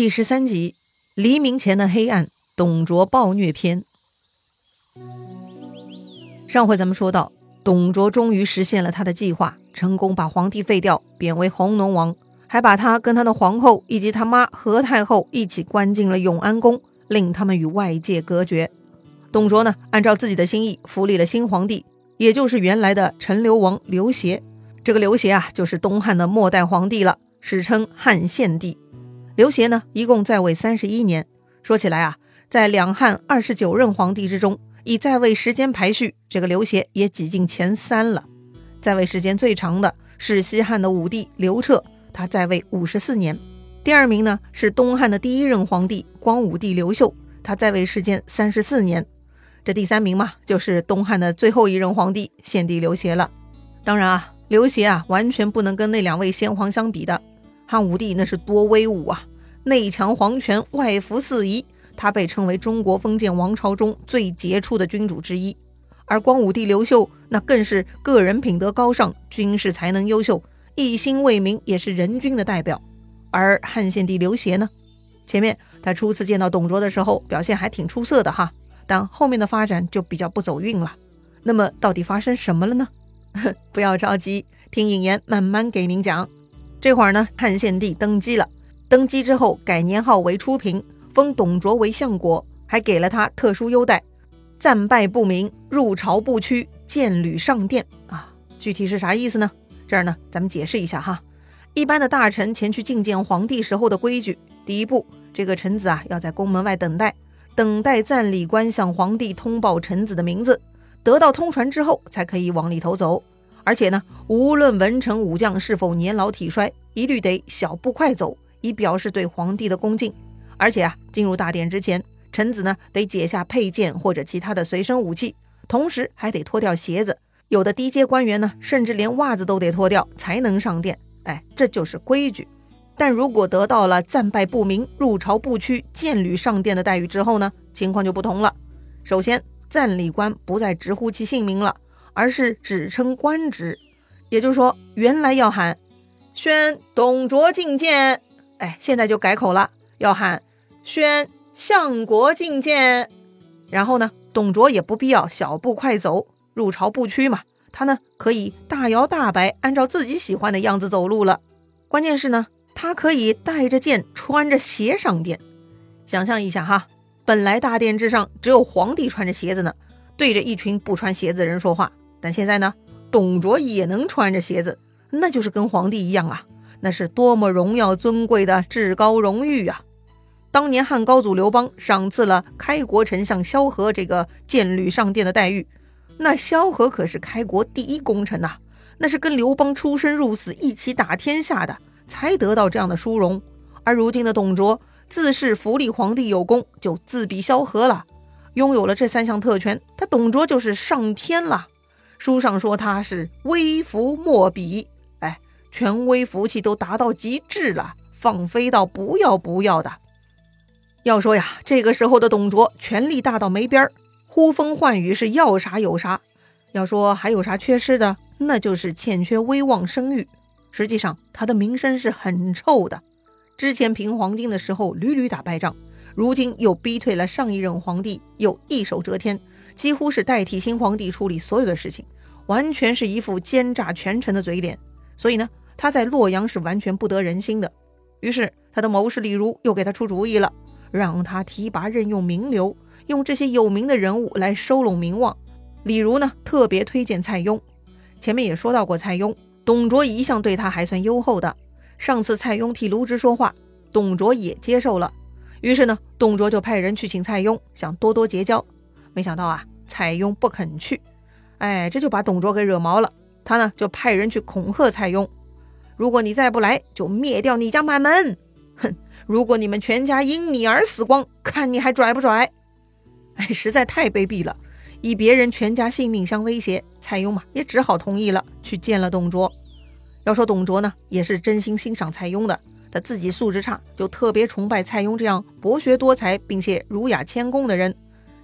第十三集：黎明前的黑暗，董卓暴虐篇。上回咱们说到，董卓终于实现了他的计划，成功把皇帝废掉，贬为弘农王，还把他跟他的皇后以及他妈何太后一起关进了永安宫，令他们与外界隔绝。董卓呢，按照自己的心意，扶立了新皇帝，也就是原来的陈留王刘协。这个刘协啊，就是东汉的末代皇帝了，史称汉献帝。刘协呢，一共在位三十一年。说起来啊，在两汉二十九任皇帝之中，以在位时间排序，这个刘协也挤进前三了。在位时间最长的是西汉的武帝刘彻，他在位五十四年。第二名呢是东汉的第一任皇帝光武帝刘秀，他在位时间三十四年。这第三名嘛，就是东汉的最后一任皇帝献帝刘协了。当然啊，刘协啊，完全不能跟那两位先皇相比的。汉武帝那是多威武啊，内强皇权，外服四夷，他被称为中国封建王朝中最杰出的君主之一。而光武帝刘秀那更是个人品德高尚，军事才能优秀，一心为民，也是人君的代表。而汉献帝刘协呢，前面他初次见到董卓的时候，表现还挺出色的哈，但后面的发展就比较不走运了。那么到底发生什么了呢？不要着急，听引言慢慢给您讲。这会儿呢，汉献帝登基了。登基之后，改年号为初平，封董卓为相国，还给了他特殊优待：战败不明，入朝不趋，见履上殿。啊，具体是啥意思呢？这儿呢，咱们解释一下哈。一般的大臣前去觐见皇帝时候的规矩，第一步，这个臣子啊要在宫门外等待，等待赞礼官向皇帝通报臣子的名字，得到通传之后，才可以往里头走。而且呢，无论文臣武将是否年老体衰，一律得小步快走，以表示对皇帝的恭敬。而且啊，进入大殿之前，臣子呢得解下佩剑或者其他的随身武器，同时还得脱掉鞋子。有的低阶官员呢，甚至连袜子都得脱掉才能上殿。哎，这就是规矩。但如果得到了战败不明、入朝不趋、见履上殿的待遇之后呢，情况就不同了。首先，赞礼官不再直呼其姓名了。而是只称官职，也就是说，原来要喊“宣董卓觐见”，哎，现在就改口了，要喊“宣相国觐见”。然后呢，董卓也不必要小步快走，入朝不趋嘛，他呢可以大摇大摆，按照自己喜欢的样子走路了。关键是呢，他可以带着剑，穿着鞋上殿。想象一下哈，本来大殿之上只有皇帝穿着鞋子呢，对着一群不穿鞋子的人说话。但现在呢，董卓也能穿着鞋子，那就是跟皇帝一样啊！那是多么荣耀尊贵的至高荣誉啊！当年汉高祖刘邦赏赐了开国丞相萧何这个见履上殿的待遇，那萧何可是开国第一功臣呐，那是跟刘邦出生入死一起打天下的，才得到这样的殊荣。而如今的董卓自恃扶立皇帝有功，就自比萧何了，拥有了这三项特权，他董卓就是上天了。书上说他是威福莫比，权威福气都达到极致了，放飞到不要不要的。要说呀，这个时候的董卓权力大到没边儿，呼风唤雨是要啥有啥。要说还有啥缺失的，那就是欠缺威望声誉。实际上他的名声是很臭的，之前平黄巾的时候屡屡打败仗，如今又逼退了上一任皇帝，又一手遮天。几乎是代替新皇帝处理所有的事情，完全是一副奸诈权臣的嘴脸。所以呢，他在洛阳是完全不得人心的。于是他的谋士李儒又给他出主意了，让他提拔任用名流，用这些有名的人物来收拢名望。李儒呢，特别推荐蔡邕。前面也说到过蔡邕，董卓一向对他还算优厚的。上次蔡邕替卢植说话，董卓也接受了。于是呢，董卓就派人去请蔡邕，想多多结交。没想到啊，蔡邕不肯去，哎，这就把董卓给惹毛了。他呢就派人去恐吓蔡邕，如果你再不来，就灭掉你家满门。哼，如果你们全家因你而死光，看你还拽不拽？哎，实在太卑鄙了，以别人全家性命相威胁，蔡邕嘛也只好同意了，去见了董卓。要说董卓呢，也是真心欣赏蔡邕的，他自己素质差，就特别崇拜蔡邕这样博学多才并且儒雅谦恭的人。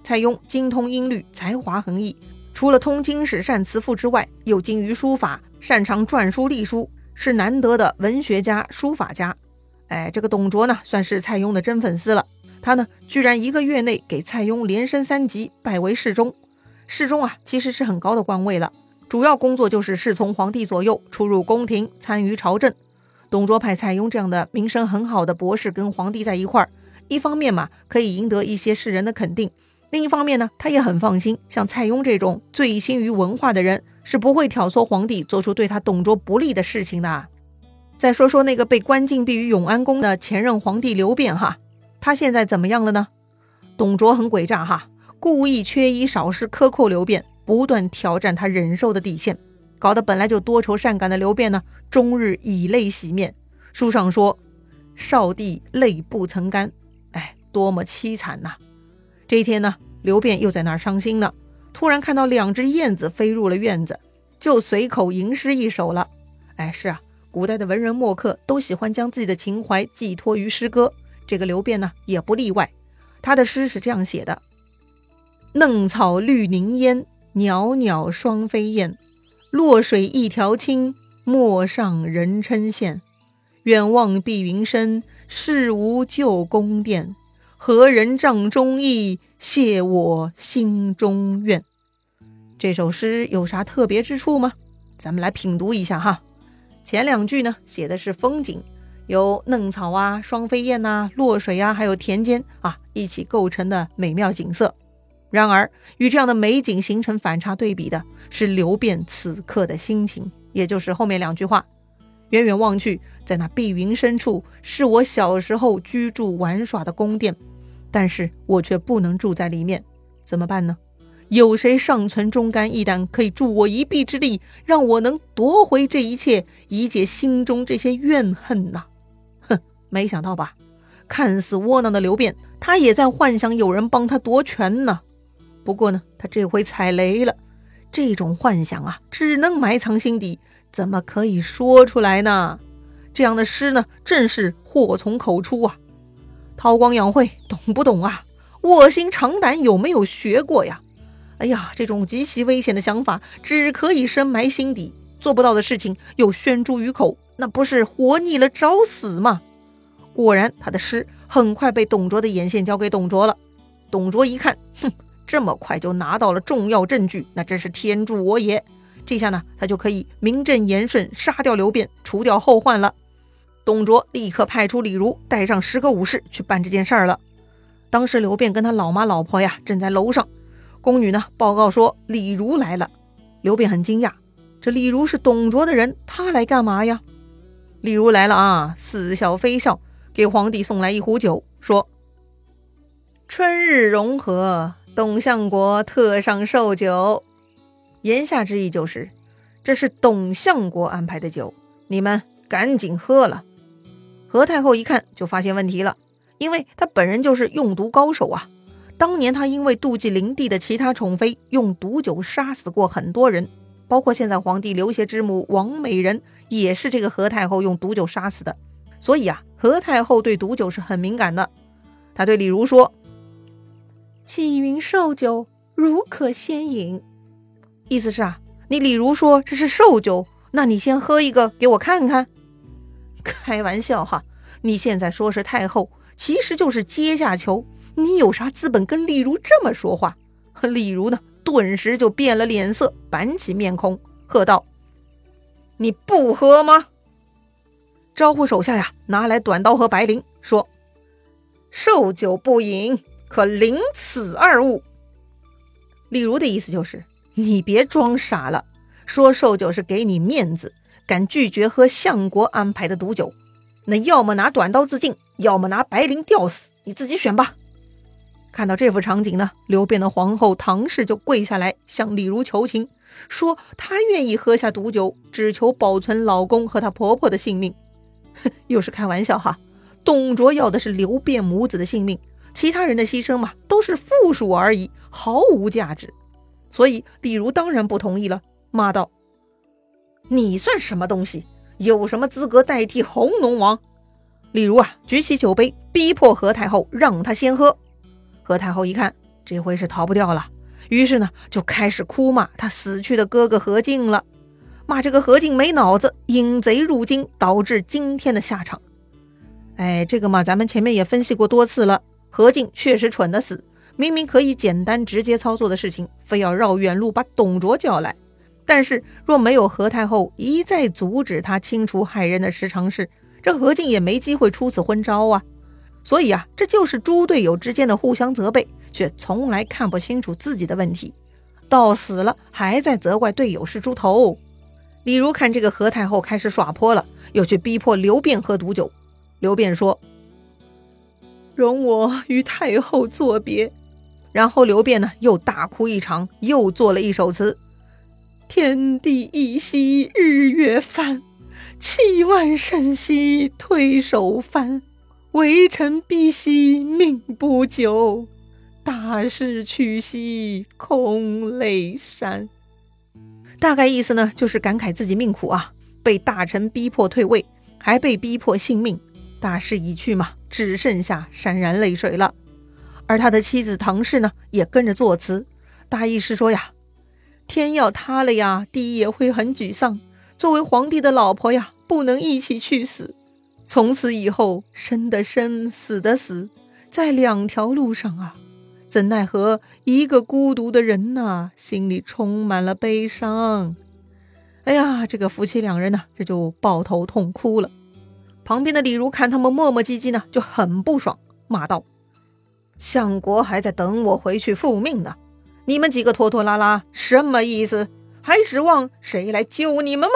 蔡邕精通音律，才华横溢，除了通经史、善辞赋之外，又精于书法，擅长篆书隶书，是难得的文学家、书法家。哎，这个董卓呢，算是蔡邕的真粉丝了。他呢，居然一个月内给蔡邕连升三级，拜为侍中。侍中啊，其实是很高的官位了，主要工作就是侍从皇帝左右，出入宫廷，参与朝政。董卓派蔡邕这样的名声很好的博士跟皇帝在一块儿，一方面嘛，可以赢得一些世人的肯定；另一方面呢，他也很放心，像蔡邕这种醉心于文化的人，是不会挑唆皇帝做出对他董卓不利的事情的。再说说那个被关禁闭于永安宫的前任皇帝刘辩哈，他现在怎么样了呢？董卓很诡诈哈，故意缺衣少食，克扣刘辩，不断挑战他忍受的底线，搞得本来就多愁善感的刘辩呢，终日以泪洗面。书上说：“少帝泪不曾干。”哎，多么凄惨呐！这一天呢，刘辩又在那儿伤心呢，突然看到两只燕子飞入了院子，就随口吟诗一首了。哎，是啊。古代的文人墨客都喜欢将自己的情怀寄托于诗歌，这个刘辩呢也不例外。他的诗是这样写的：“嫩草绿凝烟，袅袅双飞燕。洛水一条青，陌上人称羡。远望碧云深，事无旧宫殿。何人帐中意，谢我心中怨。”这首诗有啥特别之处吗？咱们来品读一下哈。前两句呢，写的是风景，有嫩草啊、双飞燕呐、落水啊，还有田间啊一起构成的美妙景色。然而，与这样的美景形成反差对比的是刘辩此刻的心情，也就是后面两句话：远远望去，在那碧云深处，是我小时候居住玩耍的宫殿，但是我却不能住在里面，怎么办呢？有谁尚存忠肝义胆，可以助我一臂之力，让我能夺回这一切，以解心中这些怨恨呐？哼，没想到吧？看似窝囊的刘辩，他也在幻想有人帮他夺权呢。不过呢，他这回踩雷了。这种幻想啊，只能埋藏心底，怎么可以说出来呢？这样的诗呢，正是祸从口出啊！韬光养晦，懂不懂啊？卧薪尝胆，有没有学过呀？哎呀，这种极其危险的想法，只可以深埋心底，做不到的事情又宣诸于口，那不是活腻了找死吗？果然，他的诗很快被董卓的眼线交给董卓了。董卓一看，哼，这么快就拿到了重要证据，那真是天助我也！这下呢，他就可以名正言顺杀掉刘辩，除掉后患了。董卓立刻派出李儒，带上十个武士去办这件事儿了。当时刘辩跟他老妈老婆呀，正在楼上。宫女呢？报告说李儒来了。刘辩很惊讶，这李儒是董卓的人，他来干嘛呀？李儒来了啊，似笑非笑，给皇帝送来一壶酒，说：“春日融合，董相国特上寿酒。”言下之意就是，这是董相国安排的酒，你们赶紧喝了。何太后一看就发现问题了，因为她本人就是用毒高手啊。当年他因为妒忌灵帝的其他宠妃，用毒酒杀死过很多人，包括现在皇帝刘协之母王美人，也是这个何太后用毒酒杀死的。所以啊，何太后对毒酒是很敏感的。他对李儒说：“启云寿酒，如可先饮。”意思是啊，你李儒说这是寿酒，那你先喝一个给我看看。开玩笑哈，你现在说是太后，其实就是阶下囚。你有啥资本跟李如这么说话？李如呢，顿时就变了脸色，板起面孔，喝道：“你不喝吗？”招呼手下呀，拿来短刀和白绫，说：“寿酒不饮，可临此二物。”李如的意思就是，你别装傻了，说寿酒是给你面子，敢拒绝喝相国安排的毒酒，那要么拿短刀自尽，要么拿白绫吊死，你自己选吧。看到这幅场景呢，刘辩的皇后唐氏就跪下来向李儒求情，说她愿意喝下毒酒，只求保存老公和她婆婆的性命。哼，又是开玩笑哈！董卓要的是刘辩母子的性命，其他人的牺牲嘛，都是附属而已，毫无价值。所以李儒当然不同意了，骂道：“你算什么东西？有什么资格代替红龙王？”李儒啊，举起酒杯，逼迫何太后让他先喝。何太后一看，这回是逃不掉了，于是呢，就开始哭骂他死去的哥哥何进了，骂这个何进没脑子，引贼入京，导致今天的下场。哎，这个嘛，咱们前面也分析过多次了。何进确实蠢得死，明明可以简单直接操作的事情，非要绕远路把董卓叫来。但是若没有何太后一再阻止他清除害人的十常侍，这何进也没机会出此昏招啊。所以啊，这就是猪队友之间的互相责备，却从来看不清楚自己的问题，到死了还在责怪队友是猪头。比如看这个何太后开始耍泼了，又去逼迫刘辩喝毒酒。刘辩说：“容我与太后作别。”然后刘辩呢又大哭一场，又作了一首词：“天地一息日月翻，气万神兮退守藩。微臣必兮命不久，大势去兮空泪山。”大概意思呢，就是感慨自己命苦啊，被大臣逼迫退位，还被逼迫性命，大势已去嘛，只剩下潸然泪水了。而他的妻子唐氏呢，也跟着作词，大意是说呀，天要塌了呀，地也会很沮丧。作为皇帝的老婆呀，不能一起去死。从此以后，生的生，死的死，在两条路上啊。怎奈何一个孤独的人呐，心里充满了悲伤。哎呀，这个夫妻两人呢，这就抱头痛哭了。旁边的李儒看他们磨磨唧唧呢，就很不爽，骂道：“相国还在等我回去复命呢，你们几个拖拖拉拉什么意思？还指望谁来救你们吗？”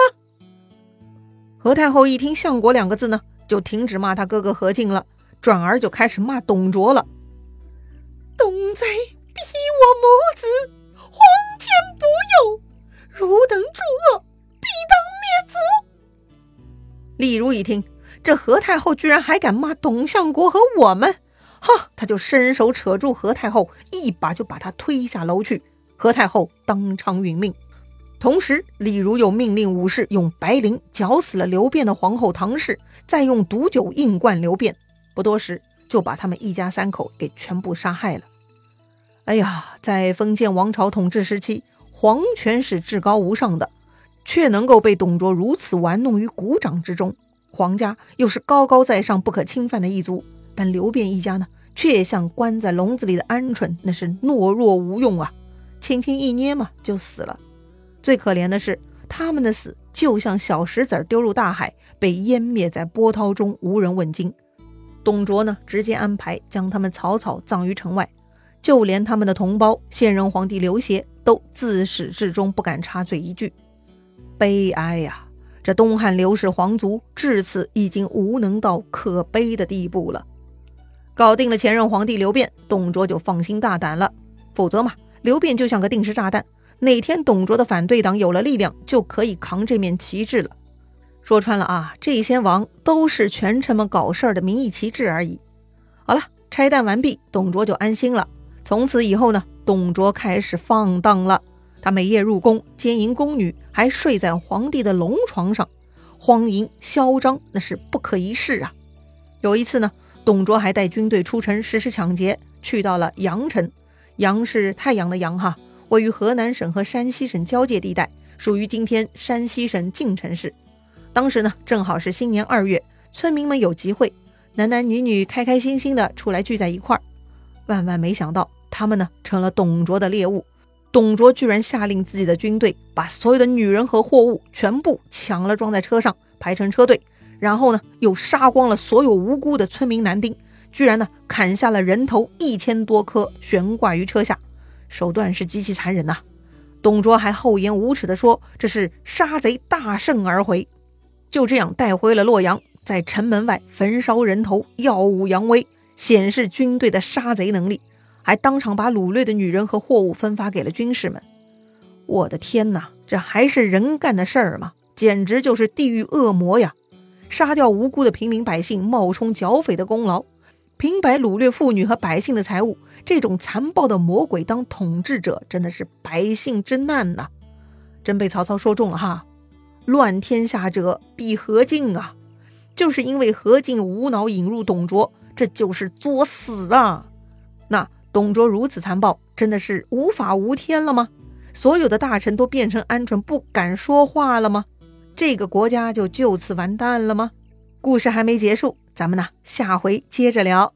何太后一听“相国”两个字呢，就停止骂他哥哥何进了，转而就开始骂董卓了。东贼逼我母子，皇天不佑，汝等诸恶，必当灭族。李儒一听，这何太后居然还敢骂董相国和我们，哈，他就伸手扯住何太后，一把就把他推下楼去。何太后当场殒命。同时，李儒又命令武士用白绫绞死了刘辩的皇后唐氏，再用毒酒硬灌刘辩。不多时，就把他们一家三口给全部杀害了。哎呀，在封建王朝统治时期，皇权是至高无上的，却能够被董卓如此玩弄于股掌之中。皇家又是高高在上、不可侵犯的一族，但刘辩一家呢，却像关在笼子里的鹌鹑，那是懦弱无用啊，轻轻一捏嘛就死了。最可怜的是，他们的死就像小石子丢入大海，被湮灭在波涛中，无人问津。董卓呢，直接安排将他们草草葬于城外。就连他们的同胞现任皇帝刘协都自始至终不敢插嘴一句，悲哀呀！这东汉刘氏皇族至此已经无能到可悲的地步了。搞定了前任皇帝刘辩，董卓就放心大胆了。否则嘛，刘辩就像个定时炸弹，哪天董卓的反对党有了力量，就可以扛这面旗帜了。说穿了啊，这些王都是权臣们搞事儿的名义旗帜而已。好了，拆弹完毕，董卓就安心了。从此以后呢，董卓开始放荡了。他每夜入宫奸淫宫女，还睡在皇帝的龙床上，荒淫嚣张，那是不可一世啊。有一次呢，董卓还带军队出城实施抢劫，去到了阳城。阳是太阳的阳哈，位于河南省和山西省交界地带，属于今天山西省晋城市。当时呢，正好是新年二月，村民们有集会，男男女女开开心心的出来聚在一块儿。万万没想到，他们呢成了董卓的猎物。董卓居然下令自己的军队把所有的女人和货物全部抢了，装在车上，排成车队。然后呢，又杀光了所有无辜的村民男丁，居然呢砍下了人头一千多颗，悬挂于车下，手段是极其残忍呐。董卓还厚颜无耻地说：“这是杀贼大胜而回。”就这样带回了洛阳，在城门外焚烧人头，耀武扬威。显示军队的杀贼能力，还当场把掳掠的女人和货物分发给了军士们。我的天哪，这还是人干的事儿吗？简直就是地狱恶魔呀！杀掉无辜的平民百姓，冒充剿匪的功劳，平白掳掠妇女和百姓的财物，这种残暴的魔鬼当统治者，真的是百姓之难呐！真被曹操说中了哈！乱天下者必何进啊！就是因为何进无脑引入董卓。这就是作死啊！那董卓如此残暴，真的是无法无天了吗？所有的大臣都变成鹌鹑，不敢说话了吗？这个国家就就此完蛋了吗？故事还没结束，咱们呢下回接着聊。